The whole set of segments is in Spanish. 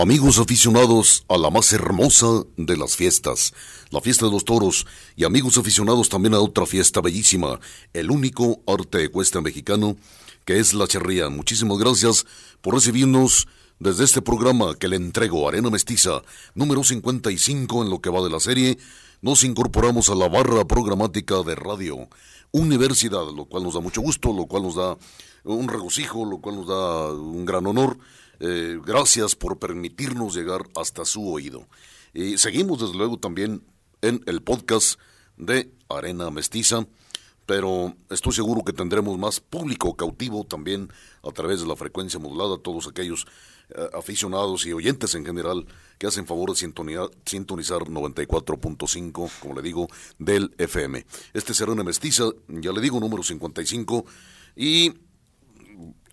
Amigos aficionados a la más hermosa de las fiestas, la fiesta de los toros, y amigos aficionados también a otra fiesta bellísima, el único arte ecuestre mexicano, que es la charría. Muchísimas gracias por recibirnos desde este programa que le entrego Arena Mestiza, número 55 en lo que va de la serie. Nos incorporamos a la barra programática de Radio Universidad, lo cual nos da mucho gusto, lo cual nos da un regocijo, lo cual nos da un gran honor eh, gracias por permitirnos llegar hasta su oído. Y seguimos desde luego también en el podcast de Arena Mestiza, pero estoy seguro que tendremos más público cautivo también a través de la frecuencia modulada, todos aquellos eh, aficionados y oyentes en general que hacen favor de sintonizar 94.5, como le digo, del FM. Este es Arena Mestiza, ya le digo, número 55, y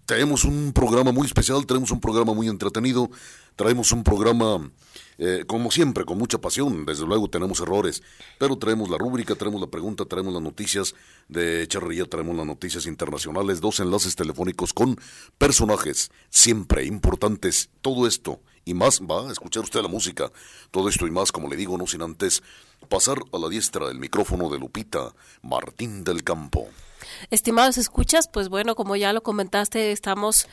tenemos un programa muy especial, tenemos un programa muy entretenido, traemos un programa, eh, como siempre, con mucha pasión. Desde luego tenemos errores, pero traemos la rúbrica, traemos la pregunta, traemos las noticias de charrería, traemos las noticias internacionales, dos enlaces telefónicos con personajes siempre importantes. Todo esto y más, va a escuchar usted la música. Todo esto y más, como le digo, no sin antes pasar a la diestra del micrófono de Lupita Martín del Campo. Estimados escuchas, pues bueno, como ya lo comentaste, estamos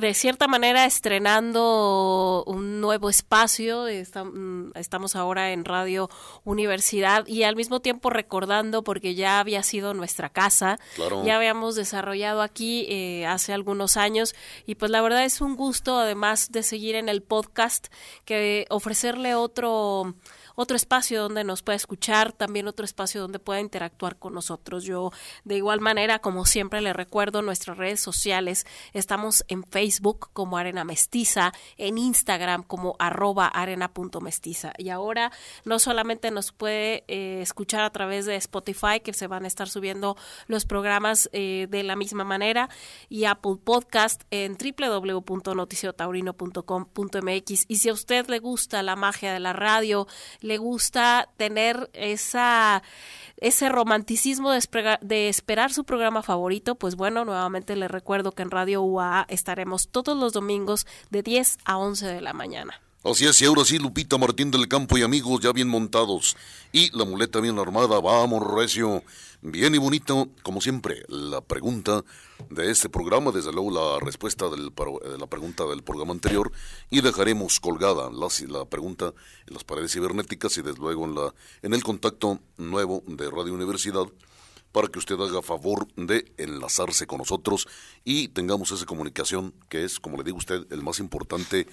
de cierta manera estrenando un nuevo espacio. Mm, estamos ahora en Radio Universidad y al mismo tiempo recordando, porque ya había sido nuestra casa, ya habíamos desarrollado aquí eh, hace algunos años y pues la verdad es un gusto, además de seguir en el podcast, que ofrecerle otro otro espacio donde nos pueda escuchar, también otro espacio donde pueda interactuar con nosotros. Yo, de igual manera, como siempre le recuerdo, nuestras redes sociales, estamos en Facebook como Arena Mestiza, en Instagram como arroba arena.mestiza. Y ahora no solamente nos puede eh, escuchar a través de Spotify, que se van a estar subiendo los programas eh, de la misma manera, y Apple Podcast en www.noticiotaurino.com.mx. Y si a usted le gusta la magia de la radio, le gusta tener esa ese romanticismo de, esperar su programa favorito, pues bueno, nuevamente le recuerdo que en Radio UAA estaremos todos los domingos de 10 a 11 de la mañana. Así es, y ahora sí, Lupita Martín del Campo y amigos ya bien montados y la muleta bien armada, vamos recio, bien y bonito, como siempre, la pregunta de este programa, desde luego la respuesta de la pregunta del programa anterior y dejaremos colgada la, pregunta en las paredes cibernéticas y desde luego en, la, en el contacto nuevo de Radio Universidad para que usted haga favor de enlazarse con nosotros y tengamos esa comunicación que es, como le digo usted, el más importante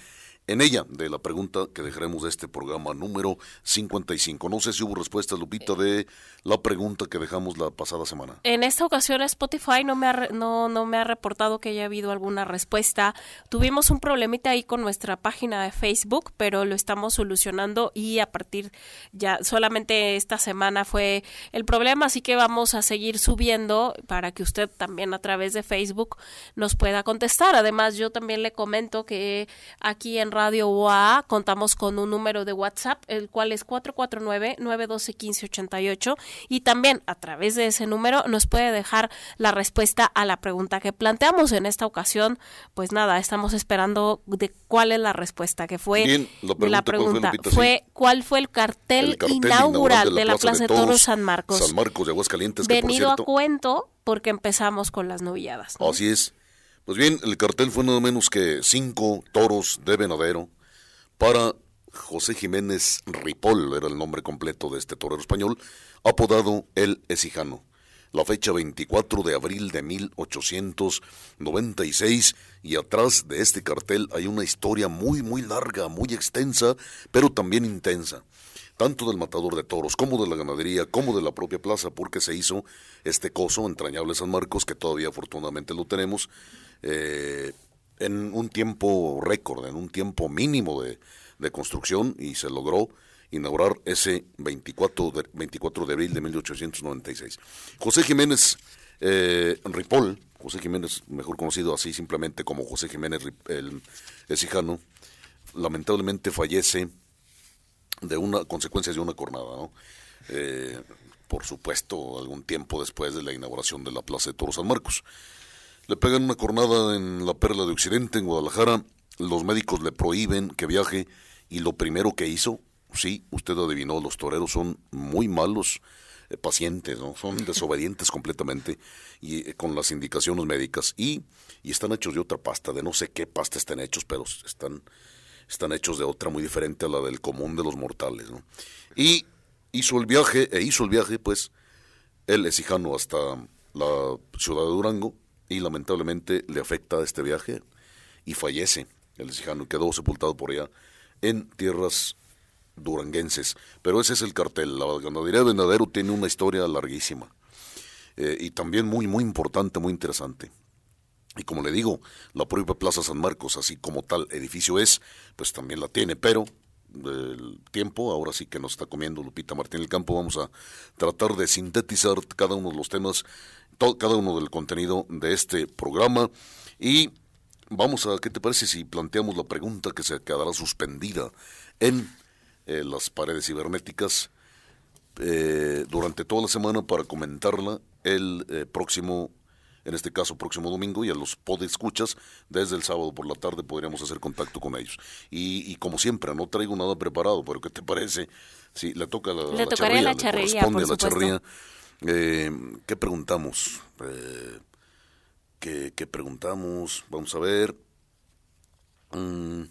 en ella de la pregunta que dejaremos de este programa número 55. No sé si hubo respuesta, Lupita, de la pregunta que dejamos la pasada semana. En esta ocasión Spotify no me ha, no, no me ha reportado que haya habido alguna respuesta. Tuvimos un problemita ahí con nuestra página de Facebook, pero lo estamos solucionando y a partir ya solamente esta semana fue el problema, así que vamos a seguir subiendo para que usted también a través de Facebook nos pueda contestar. Además, yo también le comento que aquí en Radio UA contamos con un número de WhatsApp, el cual es 449-912-1588 y también a través de ese número nos puede dejar la respuesta a la pregunta que planteamos en esta ocasión. Pues nada, estamos esperando de cuál es la respuesta, que fue la pregunta. fue, ¿cuál fue el cartel, inaugural, de la, Plaza de Toros, San Marcos? San Marcos de Aguascalientes. Venido a cuento porque empezamos con las novilladas. Así es. Pues bien, el cartel fue nada menos que cinco toros de venadero para José Jiménez Ripoll, era el nombre completo de este torero español, apodado El Ecijano. La fecha 24 de abril de 1896 y atrás de este cartel hay una historia muy muy larga, muy extensa, pero también intensa tanto del matador de toros como de la ganadería, como de la propia plaza, porque se hizo este coso entrañable San Marcos, que todavía afortunadamente lo tenemos, eh, en un tiempo récord, en un tiempo mínimo de, construcción, y se logró inaugurar ese 24 de, 24 de abril de 1896. José Jiménez eh, Ripoll, José Jiménez, mejor conocido así simplemente como José Jiménez el lamentablemente fallece de una consecuencia de una cornada. Eh, por supuesto, algún tiempo después de la inauguración de la Plaza de Toros San Marcos. Le pegan una cornada en la Perla de Occidente, en Guadalajara. Los médicos le prohíben que viaje y lo primero que hizo, sí, usted adivinó, los toreros son muy malos eh, pacientes, ¿no? Son desobedientes completamente y eh, con las indicaciones médicas y, y están hechos de otra pasta, de no sé qué pasta están hechos, pero están están hechos de otra muy diferente a la del común de los mortales. ¿no? Y hizo el viaje, e hizo el viaje, pues, él es hijano hasta la ciudad de Durango y lamentablemente le afecta este viaje y fallece. El y quedó sepultado por allá en tierras duranguenses. Pero ese es el cartel. La ganadería de Venadero tiene una historia larguísima eh, y también muy, muy importante, muy interesante. Y como le digo, la propia Plaza San Marcos, así como tal edificio es, pues también la tiene, pero el tiempo, ahora sí que nos está comiendo Lupita Martín el Campo, vamos a tratar de sintetizar cada uno de los temas, todo, cada uno del contenido de este programa y vamos a, ¿qué te parece si planteamos la pregunta que se quedará suspendida en eh, las paredes cibernéticas eh, durante toda la semana para comentarla el eh, próximo en este caso próximo domingo, y a los podescuchas, desde el sábado por la tarde podríamos hacer contacto con ellos. Y, como siempre, no traigo nada preparado, pero ¿qué te parece? Si le toca la, le la charrería, la charrería, a la charrería. Eh, ¿Qué preguntamos? Eh, ¿qué, preguntamos? Vamos a ver. Mm,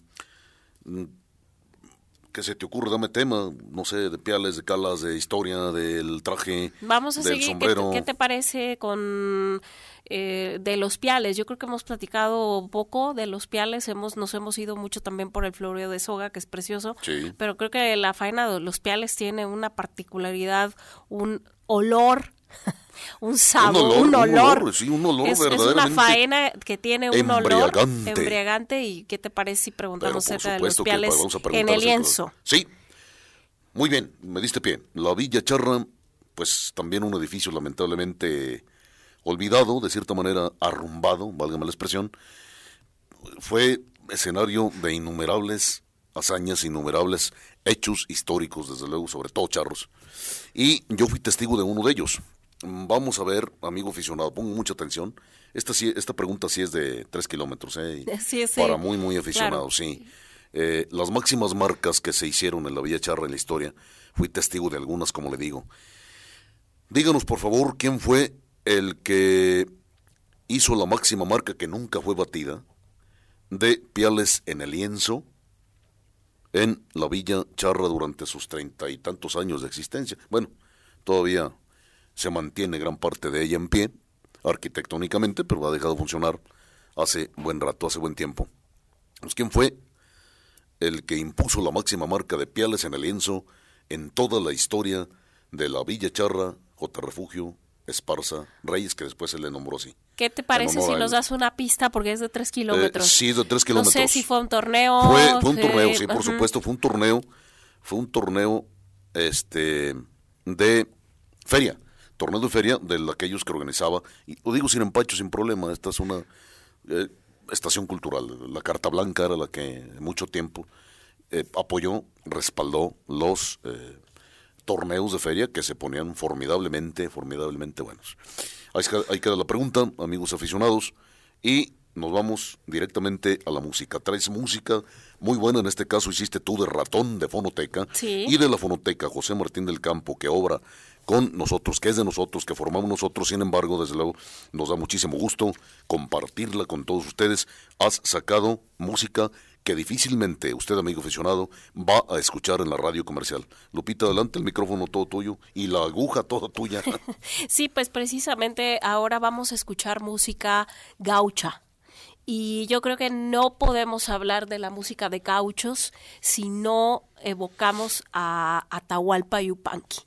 ¿Qué se te ocurre? Dame tema, no sé, de piales, de calas, de historia, del traje, Vamos a del seguir. sombrero. ¿Qué, te parece con eh, de los piales? Yo creo que hemos platicado poco de los piales, hemos nos hemos ido mucho también por el floreo de soga, que es precioso, pero creo que la faena de los piales tiene una particularidad, un olor un sabor, un olor. sí, un olor es, verdaderamente es una faena que tiene un olor embriagante. ¿Y qué te parece si preguntamos acerca de los piales en el lienzo? Sí, muy bien, me diste pie. La Villa Charra, pues también un edificio lamentablemente olvidado, de cierta manera arrumbado, válgame la expresión, fue escenario de innumerables hazañas, innumerables hechos históricos, desde luego, sobre todo charros. Y yo fui testigo de uno de ellos. Vamos a ver, amigo aficionado, pongo mucha atención. Esta, sí, esta pregunta sí es de tres kilómetros, ¿eh? para muy, muy aficionados, sí. Eh, las máximas marcas que se hicieron en la Villa Charra en la historia, fui testigo de algunas, como le digo. Díganos, por favor, quién fue el que hizo la máxima marca que nunca fue batida de piales en el lienzo en la Villa Charra durante sus treinta y tantos años de existencia. Bueno, todavía se mantiene gran parte de ella en pie, arquitectónicamente, pero ha dejado de funcionar hace buen rato, hace buen tiempo. Pues, ¿Quién fue el que impuso la máxima marca de piales en el lienzo en toda la historia de la Villa Charra, J. Refugio, Esparza, Reyes, que después se le nombró así? ¿Qué te parece si nos das una pista? Porque es de tres kilómetros. Eh, sí, de tres kilómetros. No sé si fue un torneo. Fue, un torneo, sí, por supuesto, fue un torneo. Fue un torneo este, de feria torneo de feria de aquellos que organizaba, y lo digo sin empacho, sin problema, esta es una... Eh, estación cultural. La Carta Blanca era la que mucho tiempo eh, apoyó, respaldó los eh, torneos de feria que se ponían formidablemente, formidablemente buenos. Ahí queda la pregunta, amigos aficionados, y nos vamos directamente a la música. Traes música muy buena, en este caso hiciste tú de ratón de Fonoteca y de la Fonoteca José Martín del Campo, que obra con nosotros, que es de nosotros, que formamos nosotros, sin embargo, desde luego, nos da muchísimo gusto compartirla con todos ustedes. Has sacado música que difícilmente usted, amigo aficionado, va a escuchar en la radio comercial. Lupita, adelante, el micrófono todo tuyo y la aguja toda tuya. sí, pues precisamente ahora vamos a escuchar música gaucha y yo creo que no podemos hablar de la música de cauchos si no evocamos a Atahualpa Yupanqui.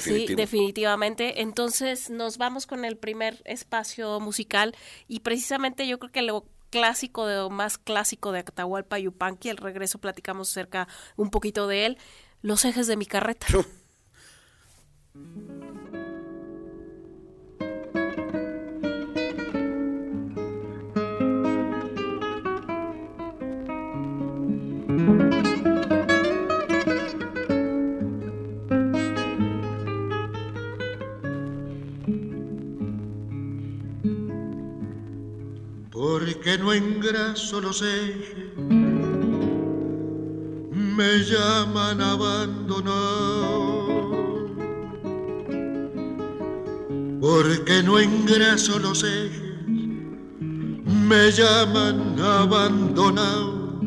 Sí, definitivamente. Entonces nos vamos con el primer espacio musical y precisamente yo creo que lo clásico de más clásico de Atahualpa Yupanqui, el regreso platicamos acerca un poquito de él, los ejes de mi carreta. porque no engraso los ejes, me llaman abandonado, porque no engraso los ejes, me llaman abandonado,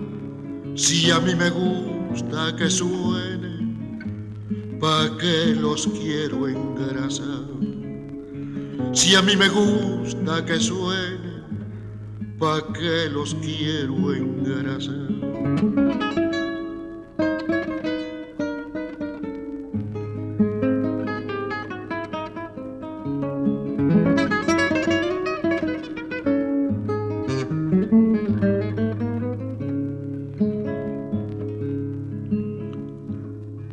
si a mí me gusta que suene, pa' que los quiero engrasar, si a mí me gusta que suene, pa' que los quiero engrasar.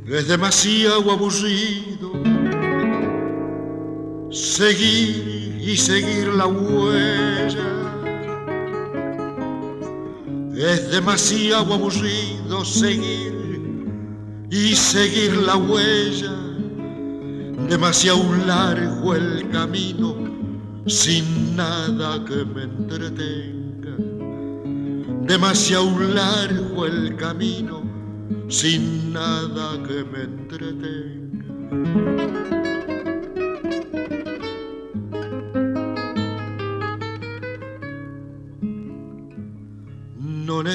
Es demasiado aburrido seguir y seguir la huella demasiado aburrido seguir y seguir la huella. Demasiado largo el camino sin nada que me entretenga. Demasiado largo el camino sin nada que me entretenga.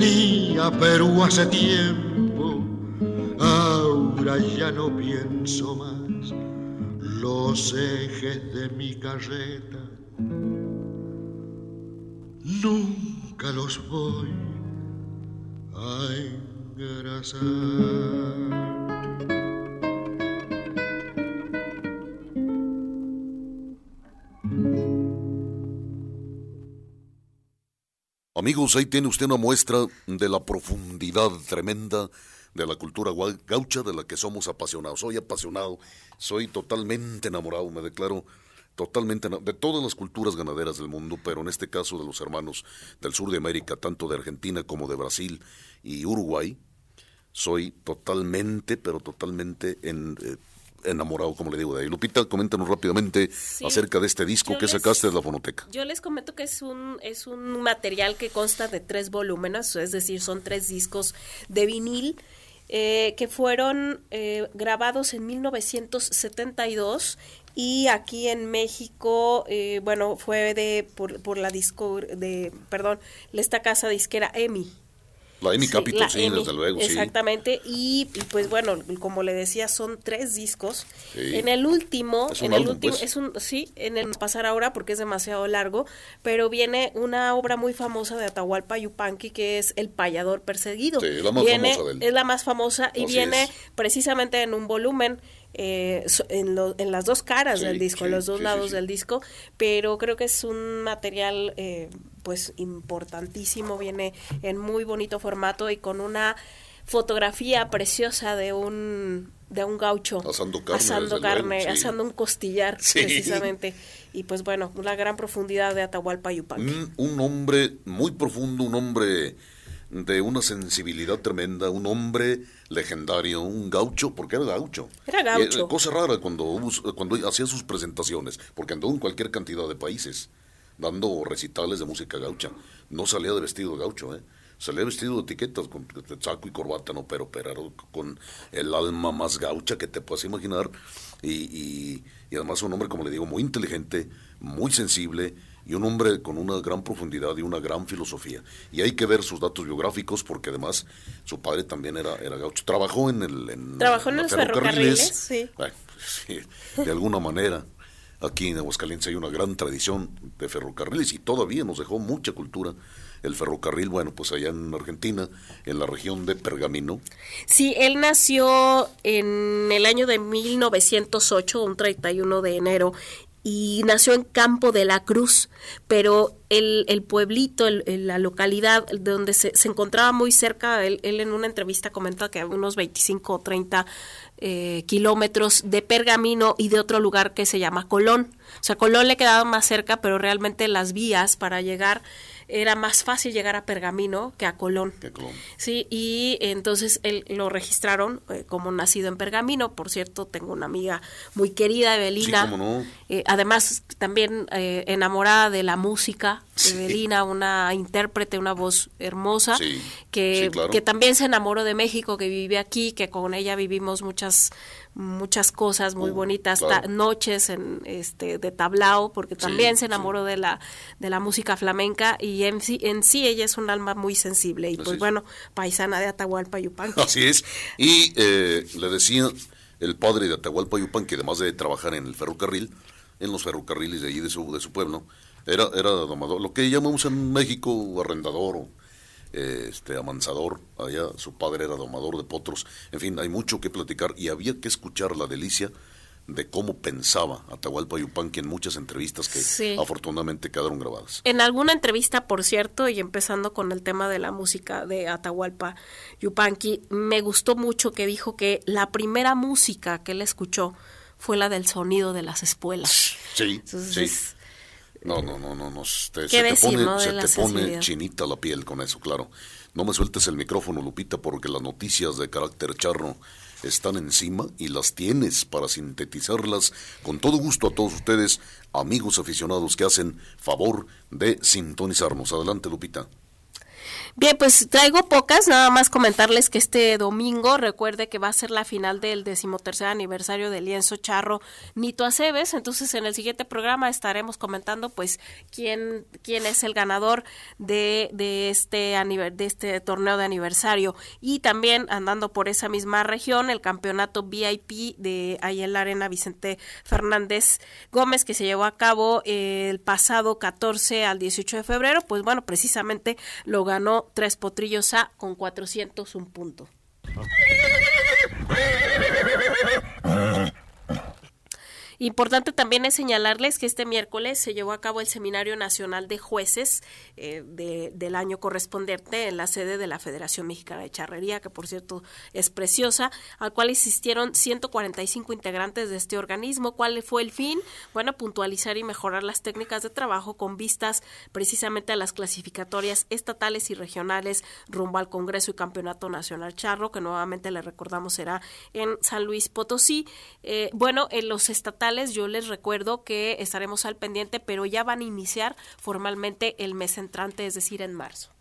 tenía Perú hace tiempo, ahora ya no pienso más los ejes de mi carreta. Nunca los voy a engrasar. Amigos, ahí tiene usted una muestra de la profundidad tremenda de la cultura gaucha de la que somos apasionados. Soy apasionado, soy totalmente enamorado, me declaro totalmente de todas las culturas ganaderas del mundo, pero en este caso de los hermanos del sur de América, tanto de Argentina como de Brasil y Uruguay, soy totalmente, pero totalmente en, eh, enamorado, como le digo, de ahí. Lupita, coméntanos rápidamente acerca de este disco que sacaste de la fonoteca. Yo les comento que es un, es un material que consta de tres volúmenes, es decir, son tres discos de vinil. Eh, que fueron eh, grabados en 1972 y aquí en México, eh, bueno, fue de por, por la disco de, perdón, esta casa disquera EMI. La Emi Sí, Capitol, la sí, desde luego, sí. Exactamente, y, y pues bueno, como le decía, son tres discos. Sí. En el último, Es un en el último, pues. es un, sí, en el pasar ahora porque es demasiado largo, pero viene una obra muy famosa de Atahualpa Yupanqui que es El payador perseguido. Sí, la más Viene- famosa de él. Es la más famosa y Así viene es. precisamente en un volumen. Eh, en, lo- en las dos caras Sí, del disco, sí, los dos sí, lados del disco, pero creo que es un material eh, pues importantísimo, viene en muy bonito formato y con una fotografía preciosa de un de un gaucho Asando carne, asando, desde carne, luego, sí. asando un costillar precisamente y pues bueno, la gran profundidad de Atahualpa Yupanqui. Un, un hombre muy profundo, un hombre de una sensibilidad tremenda, un hombre legendario, un gaucho, porque era gaucho. Era gaucho. Eh, cosa rara cuando, cuando hacía sus presentaciones, porque andó en cualquier cantidad de países, dando recitales de música gaucha. No salía de vestido de gaucho, ¿eh? Salía vestido de etiquetas, con saco y corbata, no, pero, pero con el alma más gaucha que te puedas imaginar. Y, y, y además un hombre, como le digo, muy inteligente, muy sensible y un hombre con una gran profundidad y una gran filosofía. Y hay que ver sus datos biográficos porque además su padre también era, era gaucho. Trabajó en el... En, Trabajó en la los ferrocarriles, sí. Bueno, sí, de alguna manera. Aquí en Aguascalientes hay una gran tradición de ferrocarriles y todavía nos dejó mucha cultura el ferrocarril, bueno, pues allá en Argentina, en la región de Pergamino. Sí, él nació en el año de 1908, un 31 de enero, y nació en Campo de la Cruz, pero el, el pueblito, el- el- la localidad de donde se, se encontraba muy cerca, él, en una entrevista comenta que a unos 25 o 30 eh, kilómetros de Pergamino y de otro lugar que se llama Colón. O sea, Colón le quedaba más cerca, pero realmente las vías para llegar era más fácil llegar a Pergamino que a Colón. Que Colón. Sí, y entonces él lo registraron eh, como nacido en Pergamino. Por cierto, tengo una amiga muy querida, Evelina. Sí, cómo no. Eh, además, también eh, enamorada de la música. Sí. Evelina, una intérprete, una voz hermosa, Sí, que, sí, claro. que también se enamoró de México, que vive aquí, que con ella vivimos muchas muchas cosas muy Uh, bonitas, claro. noches en este de tablao, porque también Sí, se enamoró de la de la música flamenca y en sí, en sí ella es un alma muy sensible y Así pues es. bueno, paisana de Atahualpa Yupanqui. Así es. Y eh, le decía el padre de Atahualpa Yupan, que además de trabajar en el ferrocarril, en los ferrocarriles de allí de su, de su pueblo, era, era domador, lo que llamamos en México arrendador o este, amansador. Allá su padre era domador de potros. En fin, hay mucho que platicar y había que escuchar la delicia de cómo pensaba Atahualpa Yupanqui en muchas entrevistas que Sí. afortunadamente quedaron grabadas. En alguna entrevista, por cierto, y empezando con el tema de la música de Atahualpa Yupanqui, me gustó mucho que dijo que la primera música que él escuchó fue la del sonido de las espuelas. Sí, Entonces, sí. No, no, no, no, no. Te, ¿Qué se te pone, se te pone chinita la piel con eso, claro. No me sueltes el micrófono, Lupita, porque las noticias de carácter charro están encima y las tienes para sintetizarlas con todo gusto a todos ustedes, amigos aficionados que hacen favor de sintonizarnos. Adelante, Lupita. Bien, pues traigo pocas, nada más comentarles que este domingo, recuerde que va a ser la final del decimotercer aniversario del lienzo charro Nito Aceves, entonces en el siguiente programa estaremos comentando pues quién, quién es el ganador de, de, este, de este torneo de aniversario. Y también andando por esa misma región, el campeonato VIP de ahí en la arena Vicente Fernández Gómez que se llevó a cabo el pasado 14 al 18 de febrero, pues bueno, precisamente lo ganó Tres Potrillos A con 401 punto. Importante también es señalarles que este miércoles se llevó a cabo el Seminario Nacional de Jueces eh, de- del año correspondiente en la sede de la Federación Mexicana de Charrería, que por cierto es preciosa, al cual asistieron 145 integrantes de este organismo. ¿Cuál fue el fin? Bueno, puntualizar y mejorar las técnicas de trabajo con vistas precisamente a las clasificatorias estatales y regionales rumbo al Congreso y Campeonato Nacional Charro, que nuevamente le recordamos será en San Luis Potosí. Eh, bueno, en los estatales yo les recuerdo que estaremos al pendiente, pero ya van a iniciar formalmente el mes entrante, es decir, en marzo.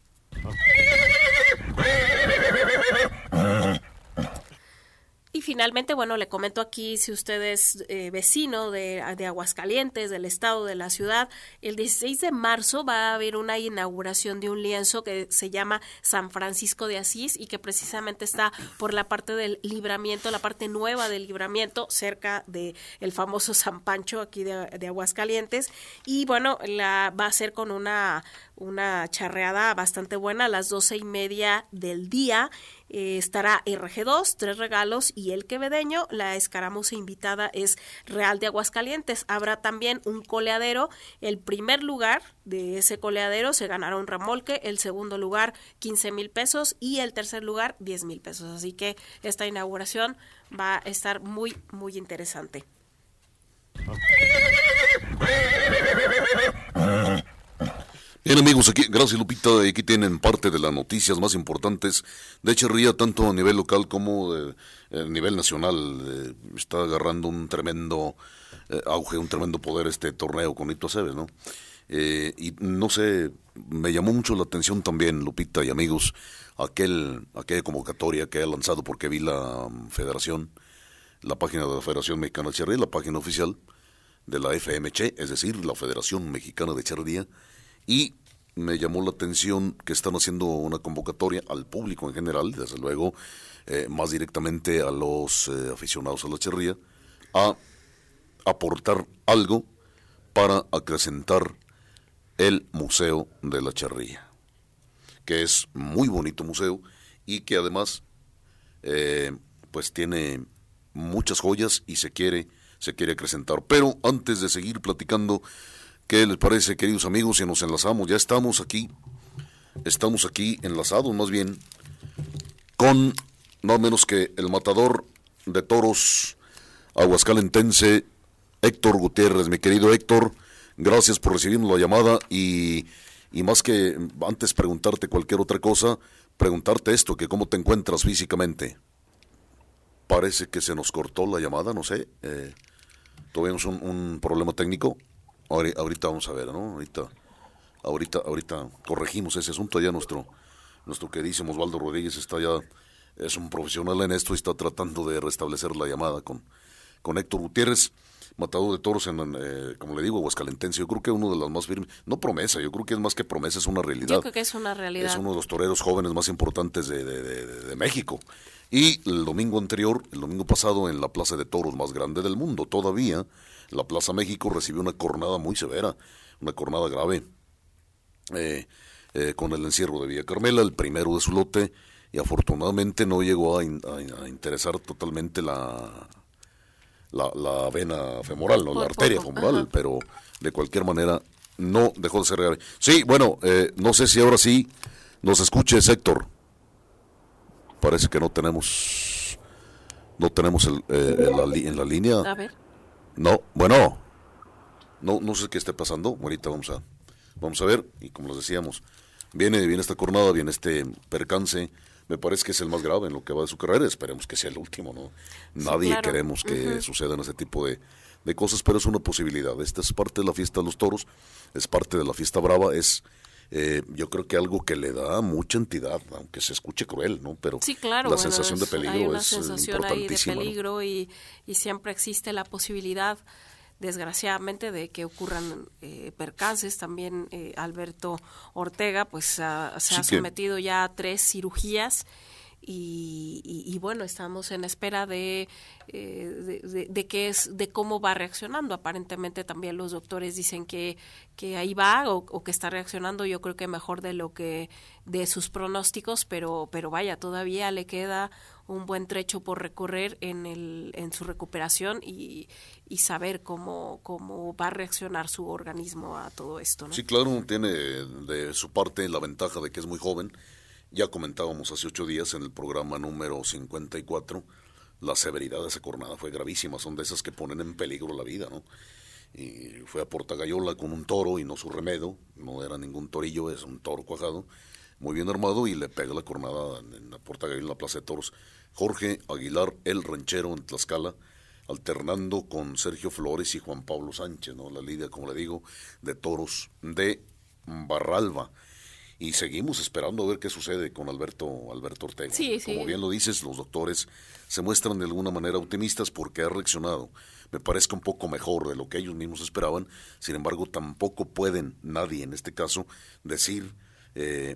Y finalmente, bueno, le comento aquí, si usted es eh, vecino de, de, Aguascalientes, del estado, de la ciudad, el 16 de marzo va a haber una inauguración de un lienzo que se llama San Francisco de Asís y que precisamente está por la parte del libramiento, la parte nueva del libramiento, cerca de el famoso San Pancho aquí de, de Aguascalientes. Y bueno, la va a ser con una una charreada bastante buena a las doce y media del día. Eh, estará RG2, tres regalos y el quevedeño. La escaramuza invitada es Real de Aguascalientes. Habrá también un coleadero. El primer lugar de ese coleadero se ganará un remolque, el segundo lugar 15 mil pesos y el tercer lugar 10 mil pesos. Así que esta inauguración va a estar muy, muy interesante. Bien amigos, aquí, gracias Lupita, aquí tienen parte de las noticias más importantes de Echeverría, tanto a nivel local como a nivel nacional. Eh, está agarrando un tremendo eh, auge, un tremendo poder este torneo con Nito Aceves, ¿no? Eh, y no sé, me llamó mucho la atención también, Lupita y amigos, aquel, aquella convocatoria que ha lanzado porque vi la um, federación, la página de la Federación Mexicana de Echeverría, la página oficial de la FMC, es decir, la Federación Mexicana de Echeverría, y me llamó la atención que están haciendo una convocatoria al público en general, desde luego, eh, más directamente a los eh, aficionados a la charría, a aportar algo para acrecentar el Museo de la Charría, que es muy bonito museo y que además eh, pues tiene muchas joyas y se quiere, se quiere acrecentar. Pero antes de seguir platicando ¿Qué les parece, queridos amigos? Si nos enlazamos, ya estamos aquí, estamos aquí enlazados más bien con no menos que el matador de toros aguascalentense, Héctor Gutiérrez. Mi querido Héctor, gracias por recibirnos la llamada y, y más que antes preguntarte cualquier otra cosa, preguntarte esto, que cómo te encuentras físicamente. Parece que se nos cortó la llamada, no sé. Eh, tuvimos un, un problema técnico. Ahorita vamos a ver, ¿no? Ahorita, ahorita, ahorita corregimos ese asunto. Ya nuestro, nuestro queridísimo Osvaldo Rodríguez está ya, es un profesional en esto y está tratando de restablecer la llamada con, con Héctor Gutiérrez, matador de toros en, eh, como le digo, Aguascalentense. Yo creo que uno de las más firmes, no promesa, yo creo que es más que promesa, es una realidad. Yo creo que es una realidad. Es uno de los toreros jóvenes más importantes de, de, de México. Y el domingo anterior, el domingo pasado, en la plaza de toros más grande del mundo, todavía, la Plaza México recibió una cornada muy severa, una cornada grave, eh, eh, con el encierro de Villa Carmela, el primero de su lote, y afortunadamente no llegó a, interesar totalmente la, la, vena femoral, no la arteria femoral, pero de cualquier manera no dejó de ser grave. Sí, bueno, eh, no sé si ahora sí nos escuche Héctor. Parece que no tenemos no tenemos el, en la línea. A ver. No, bueno, no, no sé qué esté pasando. Ahorita vamos a, vamos a ver. Y como les decíamos, viene, viene esta jornada, viene este percance. Me parece que es el más grave en lo que va de su carrera. Esperemos que sea el último, ¿no? Nadie queremos que sucedan ese tipo de, de cosas, pero es una posibilidad. Esta es parte de la fiesta de los toros, es parte de la fiesta brava, es eh, yo creo que algo que le da mucha entidad, aunque se escuche cruel, ¿no? Pero sí, claro, la sensación de peligro hay una es sensación ahí de peligro y, y, siempre existe la posibilidad, desgraciadamente, de que ocurran eh, percances. También eh, Alberto Ortega, pues se ha sometido ya a tres cirugías y, bueno estamos en espera de, eh, de, qué es de cómo va reaccionando aparentemente también los doctores dicen que que ahí va o, que está reaccionando yo creo que mejor de lo que de sus pronósticos pero pero vaya todavía le queda un buen trecho por recorrer en el en su recuperación y, y saber cómo cómo va a reaccionar su organismo a todo esto ¿no? sí claro tiene de su parte la ventaja de que es muy joven ya comentábamos hace ocho días en el programa número 54, la severidad de esa jornada fue gravísima, son de esas que ponen en peligro la vida, ¿no? Y fue a Portagayola con un toro y no su remedo, no era ningún torillo, es un toro cuajado, muy bien armado y le pega la cornada en la la Plaza de Toros. Jorge Aguilar, el ranchero en Tlaxcala, alternando con Sergio Flores y Juan Pablo Sánchez, ¿no? La lidia, como le digo, de toros de Barralba y seguimos esperando a ver qué sucede con Alberto Alberto Ortega. Sí, Como sí. bien lo dices, los doctores se muestran de alguna manera optimistas porque ha reaccionado. Me parece un poco mejor de lo que ellos mismos esperaban. Sin embargo, tampoco pueden nadie, en este caso, decir eh,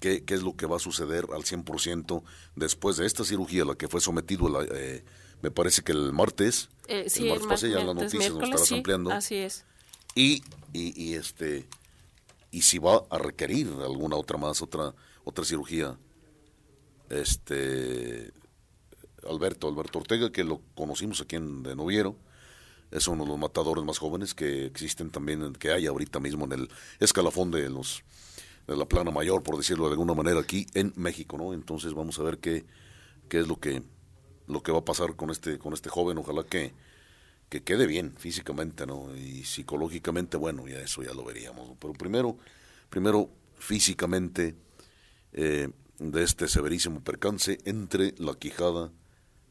qué, qué es lo que va a suceder al 100% después de esta cirugía, a la que fue sometido, la, eh, me parece que el martes. Eh, sí, el martes mar- pasé ya en las noticias, nos estarás sí, ampliando Así es. y, y, y, este y si va a requerir alguna otra más otra otra cirugía este Alberto Alberto Ortega que lo conocimos aquí en de Noviero es uno de los matadores más jóvenes que existen también que hay ahorita mismo en el escalafón de los de la plana mayor por decirlo de alguna manera aquí en México no entonces vamos a ver qué qué es lo que lo que va a pasar con este con este joven. Ojalá que que quede bien físicamente, ¿no? Y psicológicamente, bueno, ya eso ya lo veríamos. ¿no? Pero primero, primero físicamente eh, de este severísimo percance entre la quijada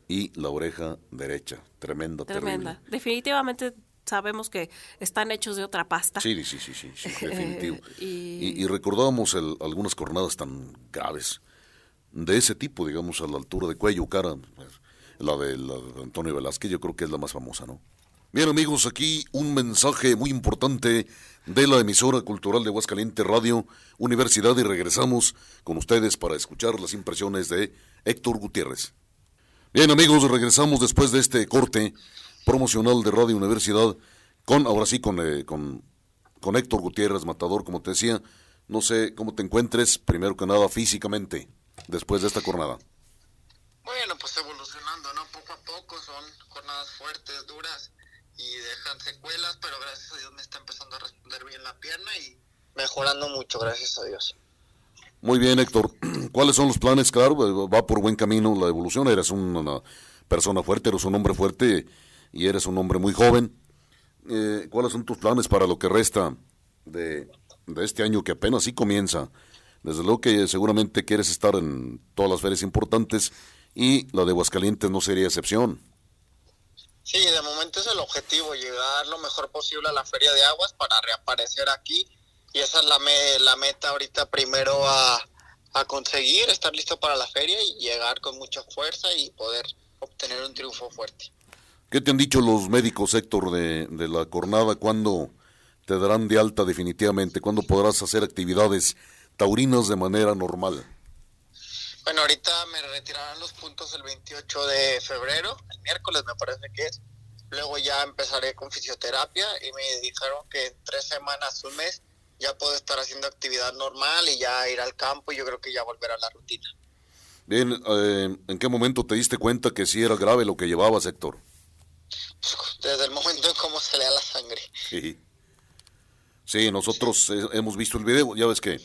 y la oreja derecha. Tremenda, Tremenda. terrible. Definitivamente sabemos que están hechos de otra pasta. Sí, sí, sí, sí, sí, definitivo. Y- y, y recordábamos el- algunas jornadas tan graves de ese tipo, digamos, a la altura de cuello, cara, pues, la de, Antonio Velázquez, yo creo que es la más famosa, ¿no? Bien, amigos, aquí un mensaje muy importante de la emisora cultural de Aguascalientes Radio Universidad y regresamos con ustedes para escuchar las impresiones de Héctor Gutiérrez. Bien, amigos, regresamos después de este corte promocional de Radio Universidad con, ahora sí, con, eh, con, Héctor Gutiérrez, matador, como te decía. No sé cómo te encuentres, primero que nada, físicamente, después de esta jornada. Bueno, pues. Poco son jornadas fuertes, duras y dejan secuelas, pero gracias a Dios me está empezando a responder bien la pierna y mejorando mucho, gracias a Dios. Muy bien, Héctor. ¿Cuáles son los planes? Claro, eh, va por buen camino la evolución. Eres una persona fuerte, eres un hombre fuerte y eres un hombre muy joven. Eh, ¿Cuáles son tus planes para lo que resta de, de este año que apenas sí comienza? Desde luego que seguramente quieres estar en todas las ferias importantes y la de Aguascalientes no sería excepción. Sí, de momento es el objetivo, llegar lo mejor posible a la Feria de Aguas para reaparecer aquí y esa es la, me- la meta ahorita primero a, a conseguir, estar listo para la feria y llegar con mucha fuerza y poder obtener un triunfo fuerte. ¿Qué te han dicho los médicos, Héctor, de, de la jornada? ¿Cuándo te darán de alta definitivamente? ¿Cuándo podrás hacer actividades taurinas de manera normal? Bueno, ahorita me retirarán los puntos el 28 de febrero, el miércoles me parece que es. Luego ya empezaré con fisioterapia y me dijeron que en tres semanas, un mes, ya puedo estar haciendo actividad normal y ya ir al campo y yo creo que ya volver a la rutina. Bien, eh, ¿en qué momento te diste cuenta que sí era grave lo que llevabas, Héctor? Desde el momento en cómo se lea la sangre. Sí. Sí, nosotros eh, hemos visto el video. Ya ves que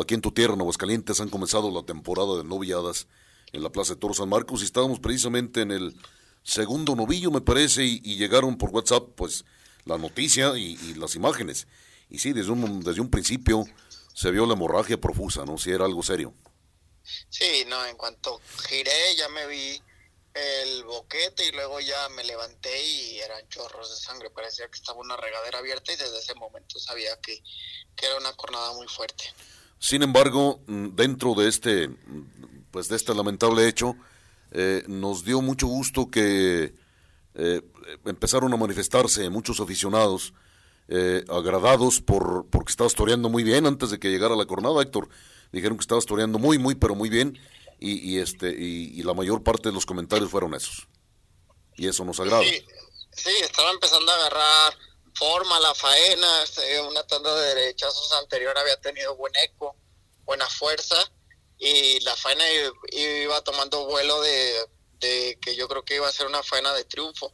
aquí en tu tierra, en Aguascalientes, han comenzado la temporada de novilladas en la Plaza de Toro San Marcos y estábamos precisamente en el segundo novillo, me parece, y, y llegaron por WhatsApp, pues, la noticia y, y las imágenes. Y sí, desde un, desde un principio se vio la hemorragia profusa, ¿no? Si era algo serio. Sí, no, en cuanto giré ya me vi el boquete y luego ya me levanté y eran chorros de sangre. Parecía que estaba una regadera abierta y desde ese momento sabía que, que era una cornada muy fuerte. Sin embargo, mm, dentro de este, pues de este lamentable hecho, eh, nos dio mucho gusto que eh, empezaron a manifestarse muchos aficionados eh, agradados por porque estabas toreando muy bien antes de que llegara la jornada, Héctor. Dijeron que estabas toreando muy, muy, pero muy bien y, este y, y la mayor parte de los comentarios fueron esos. Y eso nos agrada. Sí, sí, estaba empezando a agarrar forma la faena, este, una tanda de derechazos anterior había tenido buen eco, buena fuerza y la faena iba tomando vuelo de, de que yo creo que iba a ser una faena de triunfo.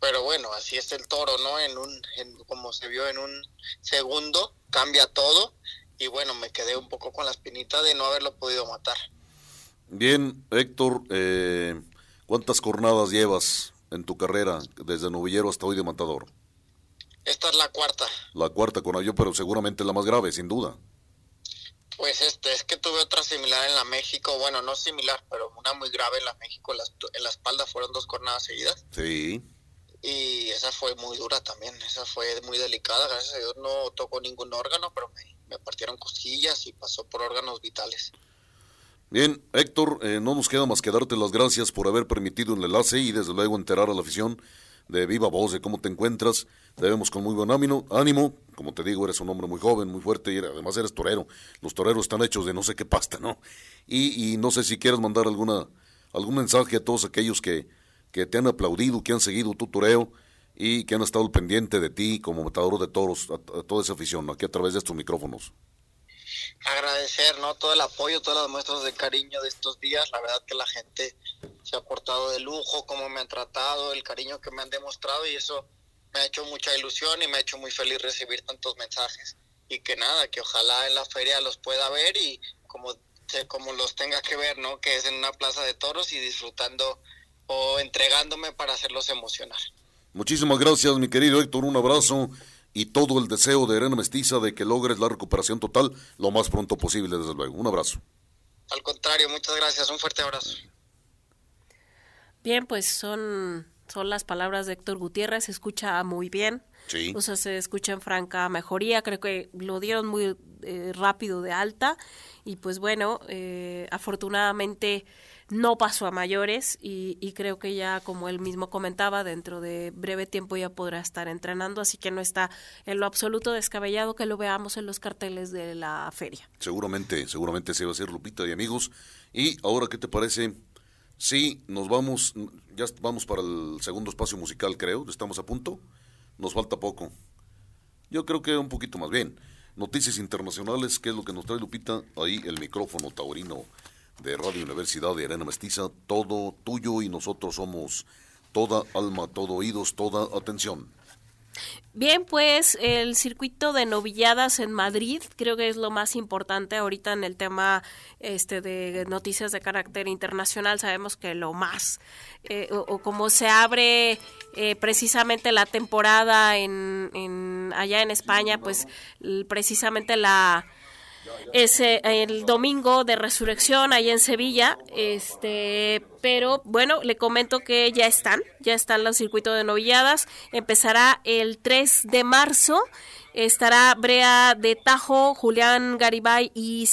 Pero bueno, así es el toro, ¿no? En un, en- como se vio en un segundo, cambia todo y bueno, me quedé un poco con la espinita de no haberlo podido matar. Bien, Héctor, eh, ¿cuántas jornadas llevas en tu carrera desde novillero hasta hoy de matador? Esta es la cuarta. La cuarta con yo, pero seguramente la más grave, sin duda. Pues este, es que tuve otra similar en la México, bueno, no similar, pero una muy grave en la México, en la, en la espalda fueron dos jornadas seguidas Sí. y esa fue muy dura también, esa fue muy delicada, gracias a Dios no tocó ningún órgano, pero me, me partieron costillas y pasó por órganos vitales. Bien, Héctor, eh, no nos queda más que darte las gracias por haber permitido el enlace y desde luego enterar a la afición de viva voz de cómo te encuentras. Te vemos con muy buen ánimo. Como te digo, eres un hombre muy joven, muy fuerte y además eres torero. Los toreros están hechos de no sé qué pasta, ¿no? Y, no sé si quieres mandar alguna, algún mensaje a todos aquellos que, que te han aplaudido, que han seguido tu toreo y que han estado pendiente de ti como matador de toros, a, toda esa afición, aquí a través de estos micrófonos. Agradecer, ¿no? Todo el apoyo, todas las muestras de cariño de estos días. La verdad que la gente se ha portado de lujo, cómo me han tratado, el cariño que me han demostrado y eso me ha hecho mucha ilusión y me ha hecho muy feliz recibir tantos mensajes. Y que nada, que ojalá en la feria los pueda ver y como, como los tenga que ver, ¿no? Que es en una plaza de toros y disfrutando o entregándome para hacerlos emocionar. Muchísimas gracias, mi querido Héctor. Un abrazo y todo el deseo de Arena Mestiza de que logres la recuperación total lo más pronto posible, desde luego. Un abrazo. Al contrario, muchas gracias. Un fuerte abrazo. Bien, pues son, son las palabras de Héctor Gutiérrez. Se escucha muy bien. Sí. O sea, se escucha en franca mejoría. Creo que lo dieron muy eh, rápido de alta. Y pues bueno, eh, afortunadamente no pasó a mayores y, creo que ya, como él mismo comentaba, dentro de breve tiempo ya podrá estar entrenando, así que no está en lo absoluto descabellado que lo veamos en los carteles de la feria. Seguramente, seguramente se va a hacer Lupita y amigos. Y ahora, ¿qué te parece? Sí, nos vamos, ya vamos para el segundo espacio musical, creo, estamos a punto. Nos falta poco. Yo creo que un poquito más bien. Noticias internacionales, ¿qué es lo que nos trae Lupita? Ahí el micrófono taurino de Radio Universidad de Arena Mestiza, todo tuyo y nosotros somos toda alma, todo oídos, toda atención. Bien, pues el circuito de novilladas en Madrid creo que es lo más importante ahorita en el tema este de noticias de carácter internacional. Sabemos que lo más eh, o, como se abre eh, precisamente la temporada en allá en España, pues precisamente la es el domingo de resurrección ahí en Sevilla, este, pero bueno, le comento que ya están, ya están los circuitos de novilladas, empezará el 3 de marzo Estará Brea de Tajo, Julián Garibay y,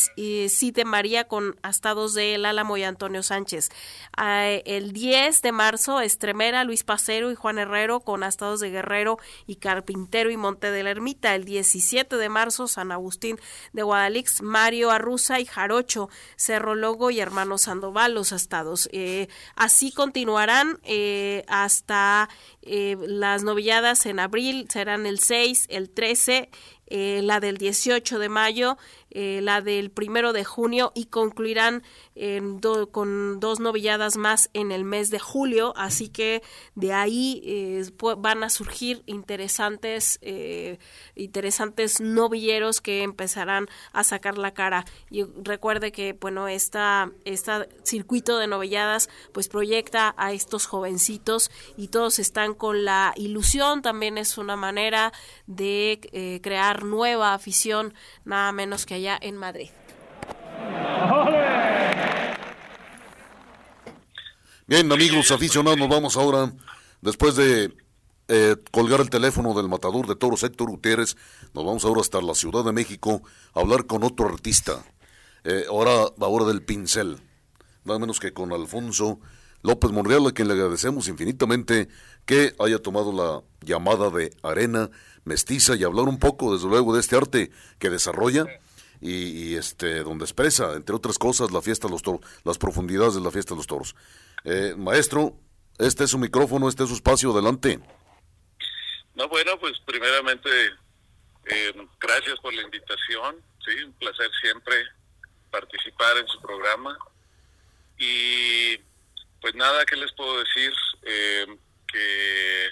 Cite María con astados de El Álamo y Antonio Sánchez. Ah, el 10 de marzo, Estremera, Luis Pacero y Juan Herrero con astados de Guerrero y Carpintero y Monte de la Ermita. El 17 de marzo, San Agustín de Guadalix, Mario Arruza y Jarocho, Cerro Logo y Hermano Sandoval los astados. Eh, así continuarán eh, hasta eh, las novilladas en abril, serán el 6, el 13 eh, la del 18 de mayo, eh, la del primero de junio y concluirán con dos novilladas más en el mes de julio, así que de ahí eh, van a surgir interesantes, interesantes novilleros que empezarán a sacar la cara. Y recuerde que, bueno, esta, esta circuito de novilladas pues proyecta a estos jovencitos y todos están con la ilusión, también es una manera de crear nueva afición, nada menos que en Madrid. Bien, amigos aficionados, nos vamos ahora, después de eh, colgar el teléfono del matador de toros Héctor Gutiérrez, nos vamos ahora hasta la Ciudad de México a hablar con otro artista, eh, ahora, ahora del pincel, nada menos que con Alfonso López Monreal, a quien le agradecemos infinitamente que haya tomado la llamada de arena mestiza y hablar un poco, desde luego, de este arte que desarrolla y, este donde expresa, entre otras cosas, la fiesta de los toros, las profundidades de la fiesta de los toros. Eh, maestro, este es su micrófono, este es su espacio, adelante. No, bueno, pues primeramente, eh, gracias por la invitación, sí, un placer siempre participar en su programa. Y pues nada, ¿qué les puedo decir? Eh, que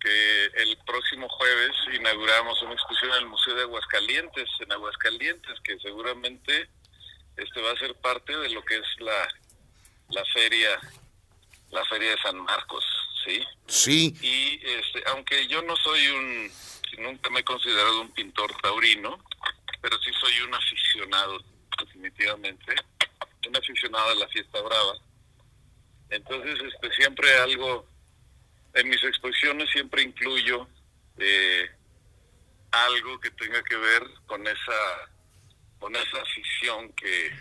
que el próximo jueves inauguramos una exposición en el Museo de Aguascalientes, en Aguascalientes, que seguramente este va a ser parte de lo que es la, la feria la feria de San Marcos, ¿sí? Sí. Y este, aunque yo no soy un, nunca me he considerado un pintor taurino, pero sí soy un aficionado, definitivamente, un aficionado a la fiesta brava. Entonces, este, siempre algo en mis exposiciones siempre incluyo eh, algo que tenga que ver con esa con esa afición que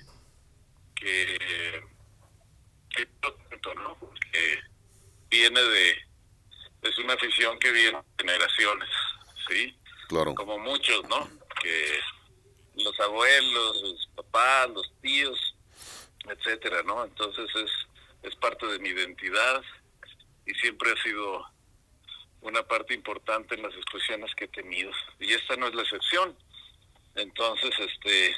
que, que, ¿no? que viene de es una afición que viene de generaciones sí claro. Como muchos no que los abuelos los papás los tíos etcétera no entonces es es parte de mi identidad y siempre ha sido una parte importante en las expresiones que he tenido. Y esta no es la excepción. Entonces este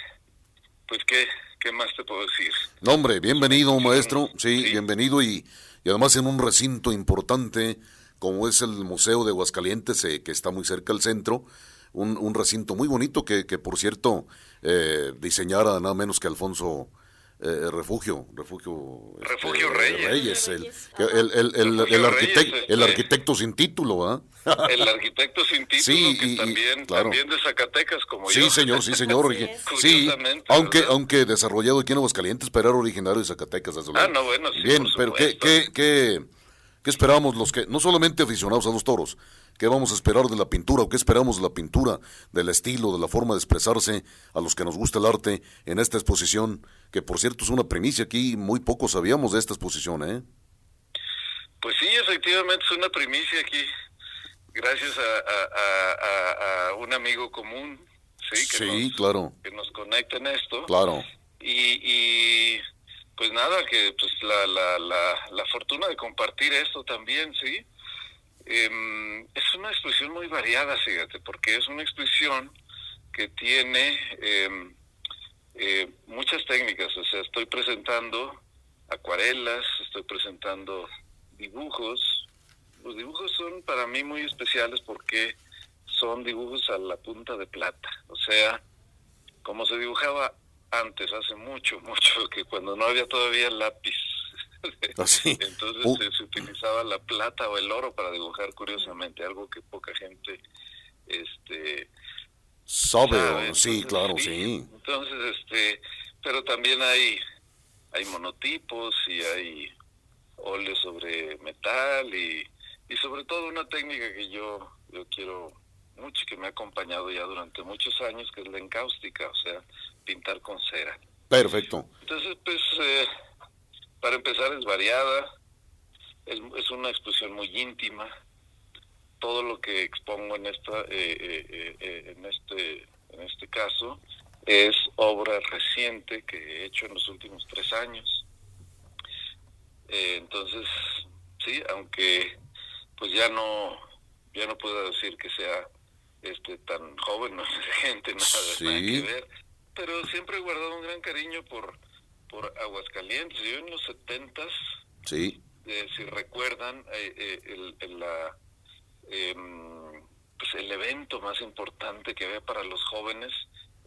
pues qué qué más te puedo decir no hombre bienvenido maestro. Sí, bienvenido y, y, además en un recinto importante como es el museo de Aguascalientes eh, que está muy cerca del centro. Un, un recinto muy bonito que, que por cierto eh, diseñara nada menos que Alfonso eh, refugio, refugio, refugio este, Reyes, el, el, el, el, arquitecto, el arquitecto sin título, ¿ah? El arquitecto sin título Sí, que y- también, claro. también de Zacatecas como Sí, yo. señor, sí, señor. Así es. Sí, aunque, ¿verdad? aunque desarrollado aquí en Aguascalientes, pero era originario de Zacatecas, desde luego. Ah, no, bueno, sí, Bien, por pero ¿qué, qué, qué, qué esperamos los que, no solamente aficionados a los toros, qué vamos a esperar de la pintura o qué esperamos de la pintura, del estilo, de la forma de expresarse a los que nos gusta el arte en esta exposición, que por cierto es una primicia aquí, muy poco sabíamos de esta exposición, ¿eh? Pues sí, efectivamente es una primicia aquí, gracias a, a- a- a- a un amigo común, sí, que, Sí, nos, claro, que nos conecta en esto. claro. Y, y pues nada, que pues la, la, la, la fortuna de compartir esto también, ¿sí? Em, es una expresión muy variada, fíjate, porque es una expresión que tiene em, eh, muchas técnicas, o sea, estoy presentando acuarelas, estoy presentando dibujos. Los dibujos son para mí muy especiales porque son dibujos a la punta de plata, o sea, como se dibujaba antes, hace mucho, mucho, que cuando no había todavía lápiz. Así. Entonces Uh. se, se utilizaba la plata o el oro para dibujar curiosamente, algo que poca gente este Sabe, sabe. sí, Entonces, claro, sí. Entonces, este, pero también hay hay monotipos y hay óleo sobre metal y, y sobre todo una técnica que yo yo quiero mucho y que me ha acompañado ya durante muchos años que es la encáustica, o sea, pintar con cera. Perfecto. Entonces, pues, eh, para empezar es variada, es, es una expresión muy íntima. Todo lo que expongo en esta, eh, eh, eh, eh, en este, en este caso, es obra reciente que he hecho en los últimos tres años. Entonces, sí, aunque, pues ya no, ya no puedo decir que sea este tan joven, no es gente, nada, Sí. nada que ver, pero siempre he guardado un gran cariño por por Aguascalientes. Yo en los setentas, Sí, eh, si recuerdan, eh, eh, el, el, la, em, pues el evento más importante que había para los jóvenes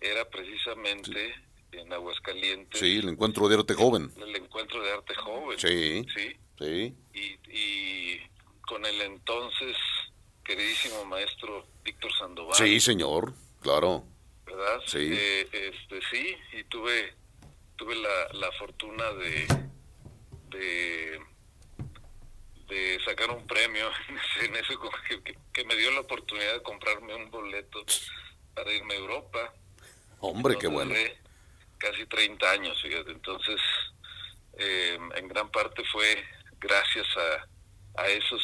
era precisamente en Aguascalientes sí, el encuentro de arte joven. el encuentro de arte joven. Sí. sí Sí, y, y con el entonces queridísimo maestro Víctor Sandoval. sí, señor, claro. ¿Verdad? Sí. Eh, este, sí, y tuve, tuve la, la fortuna de, de, de sacar un premio en co- que, que- me dio la oportunidad de comprarme un boleto para irme a Europa. Hombre, qué bueno. Casi 30 años, fíjate. Entonces, eh, en gran parte fue gracias a, a esos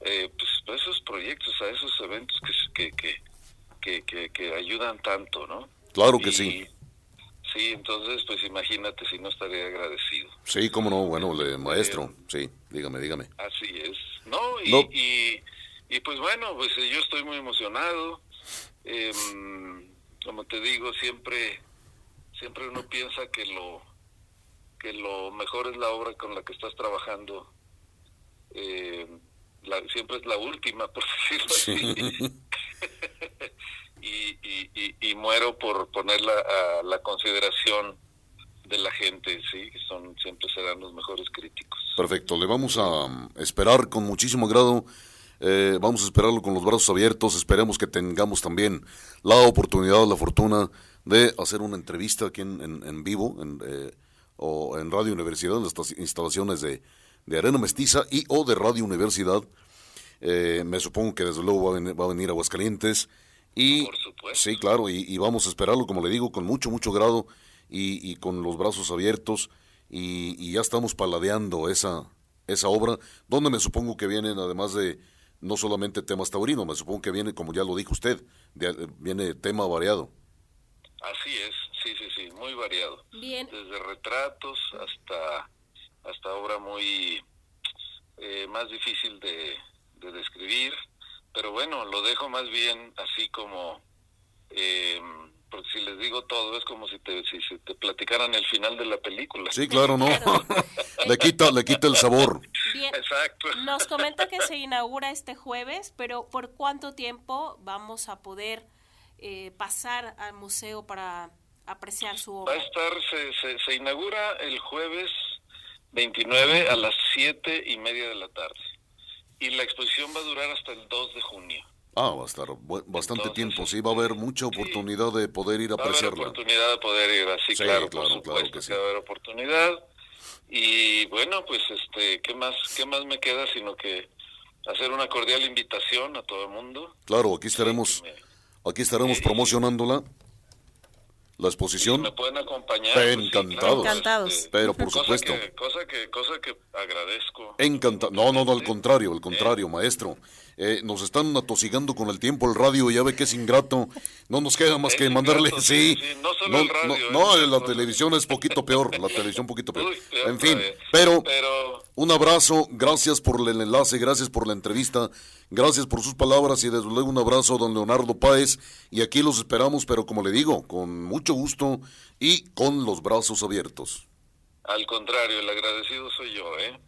eh, pues, a esos proyectos, a esos eventos que, que, que, que, que ayudan tanto, ¿no? Claro que Y- sí. Sí, entonces, pues imagínate si no estaría agradecido. Sí, cómo no, bueno, le- maestro. Sí, dígame, dígame. Así es. No, y, No. y, y pues bueno, pues eh, yo estoy muy emocionado. Em, como te digo, siempre siempre uno piensa que lo que lo mejor es la obra con la que estás trabajando. Em, la, siempre es la última, por decirlo así. y, y, y, y muero por ponerla a la consideración de la gente, sí, que son siempre serán los mejores críticos. Perfecto, le vamos a um, esperar con muchísimo grado. eh, vamos a esperarlo con los brazos abiertos. Esperemos que tengamos también la oportunidad, la fortuna de hacer una entrevista aquí en, en- en vivo en, eh, o en Radio Universidad, en las instalaciones de Arena Mestiza y o de Radio Universidad. Eh, me supongo que desde luego va a venir, va a venir a Aguascalientes Y, Sí, claro, y, vamos a esperarlo, como le digo, con mucho, mucho grado y, y con los brazos abiertos y, ya estamos paladeando esa, esa obra, donde me supongo que vienen, además de no solamente temas taurinos, me supongo que viene, como ya lo dijo usted, viene tema variado. Así es, sí, sí, sí, muy variado. Bien. Desde retratos hasta, hasta obra muy eh, más difícil de, de describir, pero bueno, lo dejo más bien así como, eh, porque si les digo todo es como si te, si, te platicaran el final de la película. Sí, claro, no. le quita, le quita el sabor. Bien. Exacto. Nos comenta que se inaugura este jueves, pero ¿por cuánto tiempo vamos a poder eh, pasar al museo para apreciar su obra? Va a estar, se, se inaugura el jueves 29 a las 7 y media de la tarde y la exposición va a durar hasta el 2 de junio. Ah, va a estar bastante tiempo, sí, va a haber mucha oportunidad de poder ir a apreciarla. Va a haber oportunidad de poder ir, así, claro, claro, claro que sí. va a haber oportunidad. Y bueno, pues, este, ¿qué más, qué más me queda sino que hacer una cordial invitación a todo el mundo? Claro, aquí estaremos, aquí estaremos promocionándola la exposición. me pueden acompañar. Pues encantados. encantados. Este, pero por supuesto. cosa, que, cosa que agradezco. Encantado. No, no, no, al contrario, al contrario, maestro. Eh, nos están atosigando con el tiempo el radio, ya ve que es ingrato. No nos queda más que mandarle. sí, no solo el radio. No, la televisión es poquito peor. La televisión un poquito peor. en fin, pero, un abrazo. Gracias por el enlace, gracias por la entrevista. Gracias por sus palabras y desde luego un abrazo a don Leonardo Páez. Y aquí los esperamos, pero como le digo, con mucho gusto y con los brazos abiertos. Al contrario, el agradecido soy yo, ¿eh?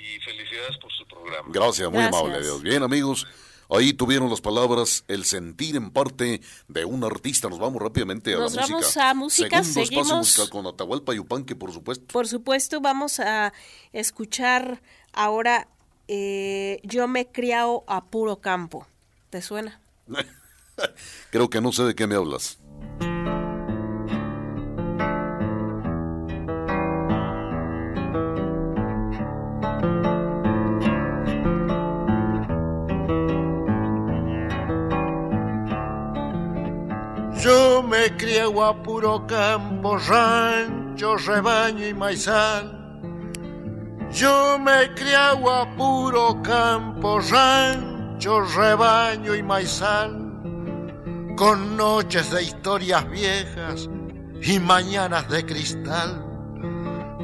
Y felicidades por su programa. Gracias, muy amable Dios. Bien, amigos. Ahí tuvieron las palabras, el sentir en parte de un artista. Nos vamos rápidamente a la música. Nos vamos a música, Segundo espacio musical con Atahualpa Yupanque, por supuesto. Por supuesto, vamos a escuchar ahora eh, Yo me he criado a puro campo. ¿Te suena? Creo que no sé de qué me hablas. Yo me criego a puro campo, rancho, rebaño y maizal. Yo me criego a puro campo, rancho, rebaño y maizal. Con noches de historias viejas y mañanas de cristal.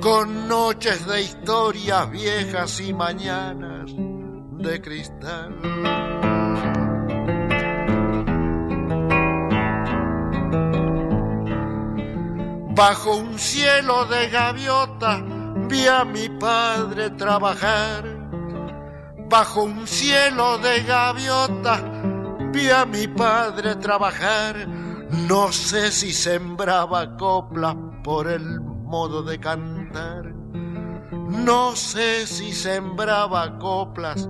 Con noches de historias viejas y mañanas de cristal. Bajo un cielo de gaviota vi a mi padre trabajar. Bajo un cielo de gaviota vi a mi padre trabajar. No sé si sembraba coplas por el modo de cantar. No sé si sembraba coplas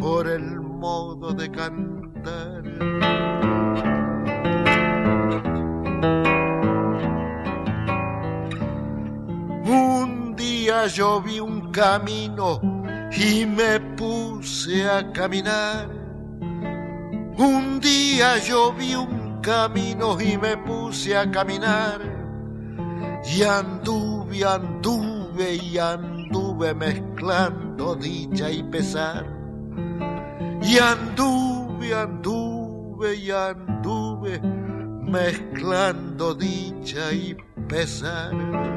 por el modo de cantar. Día yo vi un camino y me puse a caminar. Un día yo vi un camino y me puse a caminar. Y anduve, anduve y anduve mezclando dicha y pesar. Y anduve, anduve y anduve mezclando dicha y pesar.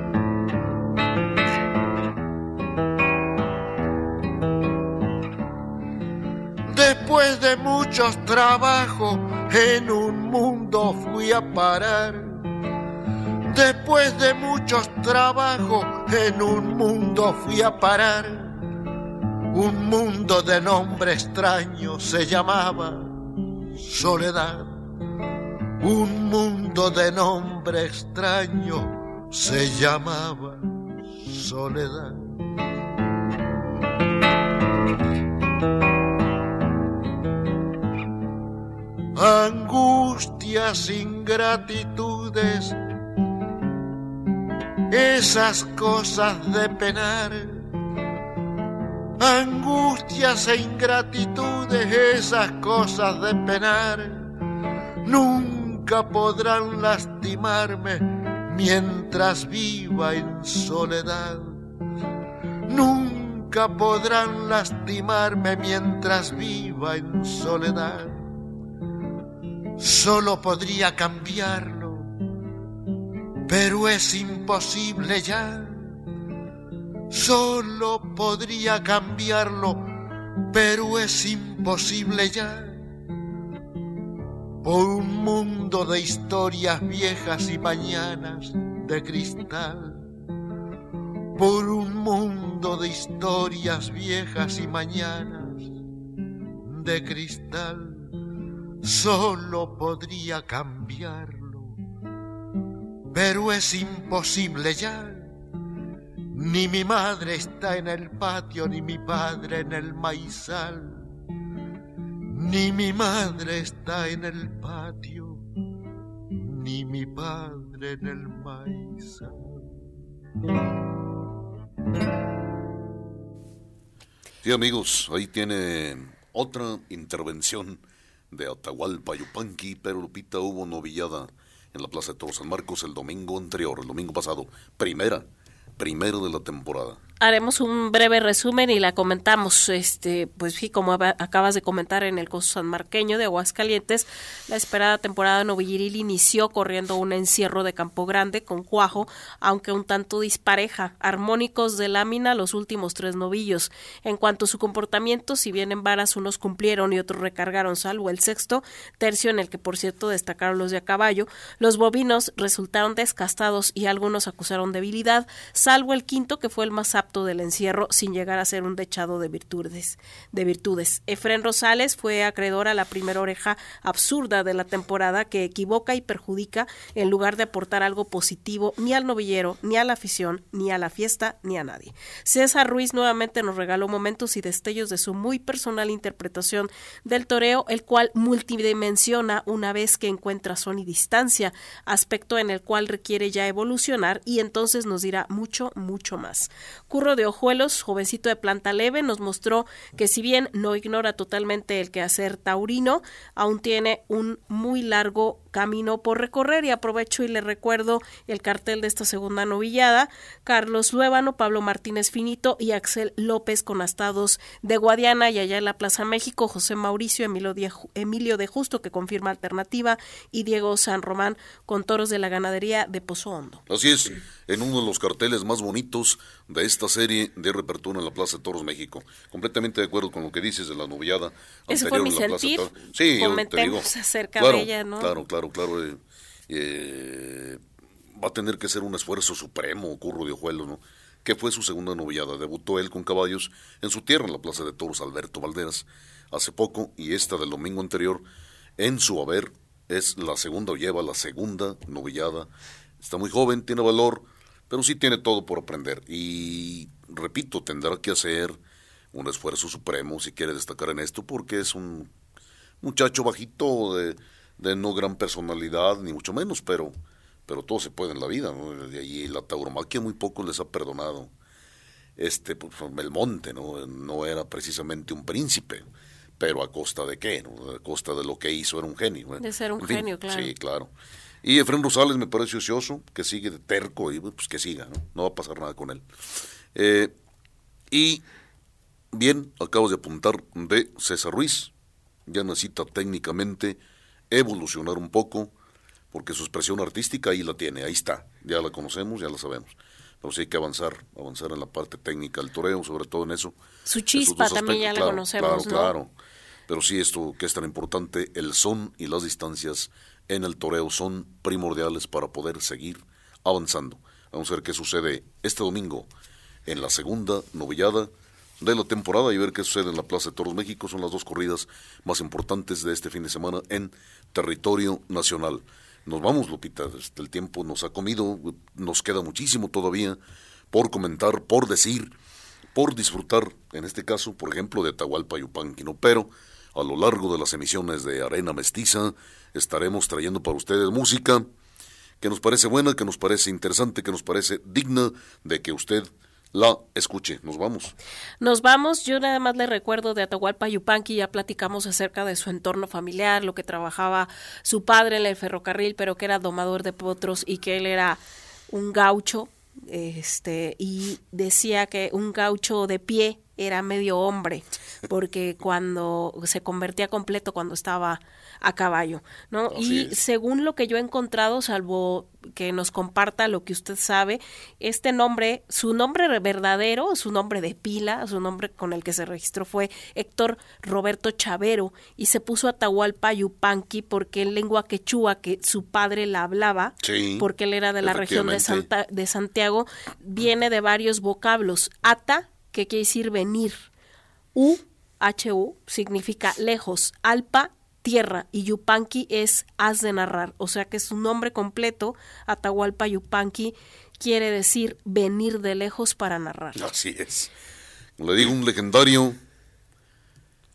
Después de muchos trabajos en un mundo fui a parar. Después de muchos trabajos en un mundo fui a parar. Un mundo de nombre extraño se llamaba Soledad. Un mundo de nombre extraño se llamaba Soledad. Angustias, ingratitudes, esas cosas de penar, angustias e ingratitudes, esas cosas de penar, nunca podrán lastimarme mientras viva en soledad. Nunca podrán lastimarme mientras viva en soledad. Solo podría cambiarlo, pero es imposible ya. Solo podría cambiarlo, pero es imposible ya. Por un mundo de historias viejas y mañanas de cristal, por un mundo de historias viejas y mañanas de cristal, solo podría cambiarlo, pero es imposible ya. Ni mi madre está en el patio, ni mi padre en el maizal ni mi madre está en el patio, ni mi padre en el maíz. Sí, amigos, ahí tiene otra intervención de Atahualpa Yupanqui, pero Lupita hubo novillada en la Plaza de Toros San Marcos el domingo anterior, el domingo pasado, primera, primero de la temporada haremos un breve resumen y la comentamos. Este, pues sí, como acabas de comentar en el costo sanmarqueño de Aguascalientes, la esperada temporada novilliril inició corriendo un encierro de Campo Grande con cuajo, aunque un tanto dispareja, armónicos de lámina los últimos tres novillos. En cuanto a su comportamiento, si bien en varas unos cumplieron y otros recargaron, salvo el sexto, tercio en el que por cierto destacaron los de a caballo, los bovinos resultaron descastados y algunos acusaron debilidad, salvo el quinto que fue el más apto del encierro sin llegar a ser un dechado de virtudes. De virtudes. Efren Rosales fue acreedor a la primera oreja absurda de la temporada que equivoca y perjudica en lugar de aportar algo positivo ni al novillero, ni a la afición, ni a la fiesta, ni a nadie. César Ruiz nuevamente nos regaló momentos y destellos de su muy personal interpretación del toreo, el cual multidimensiona una vez que encuentra son y distancia, aspecto en el cual requiere ya evolucionar y entonces nos dirá mucho, mucho más. Curro de Ojuelos, jovencito de planta leve, nos mostró que si bien no ignora totalmente el quehacer taurino, aún tiene un muy largo camino por recorrer. Y aprovecho y le recuerdo el cartel de esta segunda novillada, Carlos Luébano, Pablo Martínez Finito y Axel López con astados de Guadiana y allá en la Plaza México, José Mauricio Emilio de, Emilio de Justo que confirma alternativa y Diego San Román con toros de la ganadería de Pozo Hondo. Así es, en uno de los carteles más bonitos de esta serie de repertura en la Plaza de Toros México. Completamente de acuerdo con lo que dices de la novillada. Ese fue mi sentir. Sí, Comentemos acerca de ella, ¿no? Claro, claro claro, eh, eh, va a tener que ser un esfuerzo supremo, Curro de Ojuelo, ¿no? que fue su segunda novillada. Debutó él con caballos en su tierra, en la Plaza de Toros Alberto Valderas, hace poco, y esta del domingo anterior, en su haber, es la segunda o lleva la segunda novillada. Está muy joven, tiene valor, pero sí tiene todo por aprender. Y, repito, tendrá que hacer un esfuerzo supremo si quiere destacar en esto, porque es un muchacho bajito de de no gran personalidad, ni mucho menos, pero, pero todo se puede en la vida, ¿no? De ahí la tauromaquia muy poco les ha perdonado. Este, pues, Belmonte, ¿no? No era precisamente un príncipe, pero a costa de qué, ¿no? A costa de lo que hizo, era un genio. ¿eh? De ser un genio, claro. Sí, claro. Y Efraín Rosales me parece ocioso, que sigue de terco y pues que siga, ¿no? No va a pasar nada con él. Eh, y bien, acabas de apuntar de César Ruiz, ya necesita técnicamente evolucionar un poco, porque su expresión artística ahí la tiene, ahí está, ya la conocemos, ya la sabemos. Pero sí hay que avanzar, avanzar en la parte técnica del toreo, sobre todo en eso. Su chispa también ya la conocemos, Claro, claro. Pero sí esto que es tan importante, el son y las distancias en el toreo son primordiales para poder seguir avanzando. Vamos a ver qué sucede este domingo en la segunda novillada de la temporada y ver qué sucede en la Plaza de Toros México. Son las dos corridas más importantes de este fin de semana en territorio nacional. Nos vamos, Lupita, el tiempo nos ha comido, nos queda muchísimo todavía por comentar, por decir, por disfrutar, en este caso, por ejemplo, de Atahualpa Yupanquino, pero a lo largo de las emisiones de Arena Mestiza estaremos trayendo para ustedes música que nos parece buena, que nos parece interesante, que nos parece digna de que usted la escuche. Nos vamos. Nos vamos. Yo nada más le recuerdo de Atahualpa Yupanqui, ya platicamos acerca de su entorno familiar, lo que trabajaba su padre en el ferrocarril, pero que era domador de potros y que él era un gaucho, este, y decía que un gaucho de pie era medio hombre, porque cuando se convertía completo cuando estaba a caballo, ¿no? y según lo que yo he encontrado, salvo que nos comparta lo que usted sabe, este nombre, su nombre verdadero, su nombre de pila, su nombre con el que se registró fue Héctor Roberto Chavero y se puso Atahualpa Yupanqui porque en lengua quechua que su padre la hablaba, porque él era de la región de, Santa, de Santiago, viene de varios vocablos. Ata, que quiere decir venir. U, H-U, significa lejos. Alpa, tierra y Yupanqui es haz de narrar, o sea que su nombre completo, Atahualpa Yupanqui, quiere decir venir de lejos para narrar. Así es. Le digo un legendario,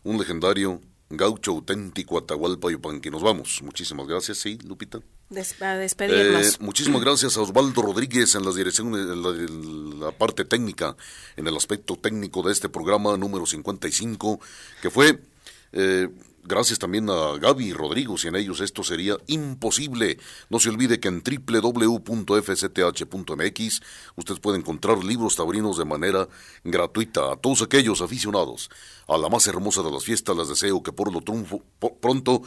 un legendario gaucho auténtico Atahualpa Yupanqui. Nos vamos. Muchísimas gracias, sí, Lupita. Despedirnos. Eh, muchísimas gracias a Osvaldo Rodríguez en, las direcciones, en la, parte técnica, en el aspecto técnico de este programa número 55, que fue eh, Gracias también a Gaby y Rodrigo, sin ellos esto sería imposible. No se olvide que en www.fcth.mx usted puede encontrar libros taurinos de manera gratuita. A todos aquellos aficionados a la más hermosa de las fiestas les deseo que por lo pronto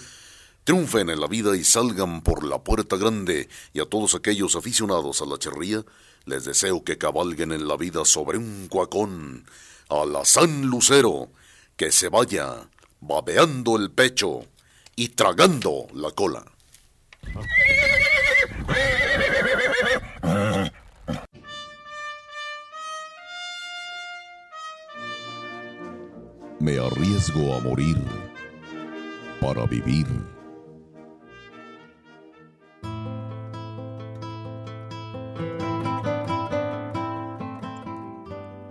triunfen en la vida y salgan por la puerta grande. Y a todos aquellos aficionados a la charría les deseo que cabalguen en la vida sobre un cuacón. A la San Lucero, que se vaya babeando el pecho y tragando la cola. Me arriesgo a morir para vivir.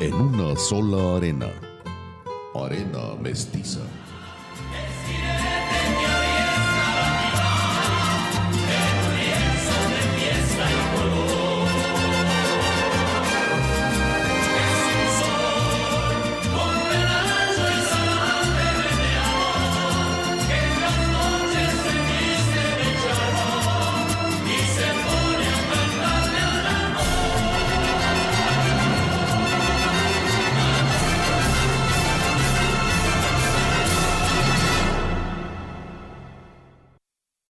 en una sola arena, arena mestiza.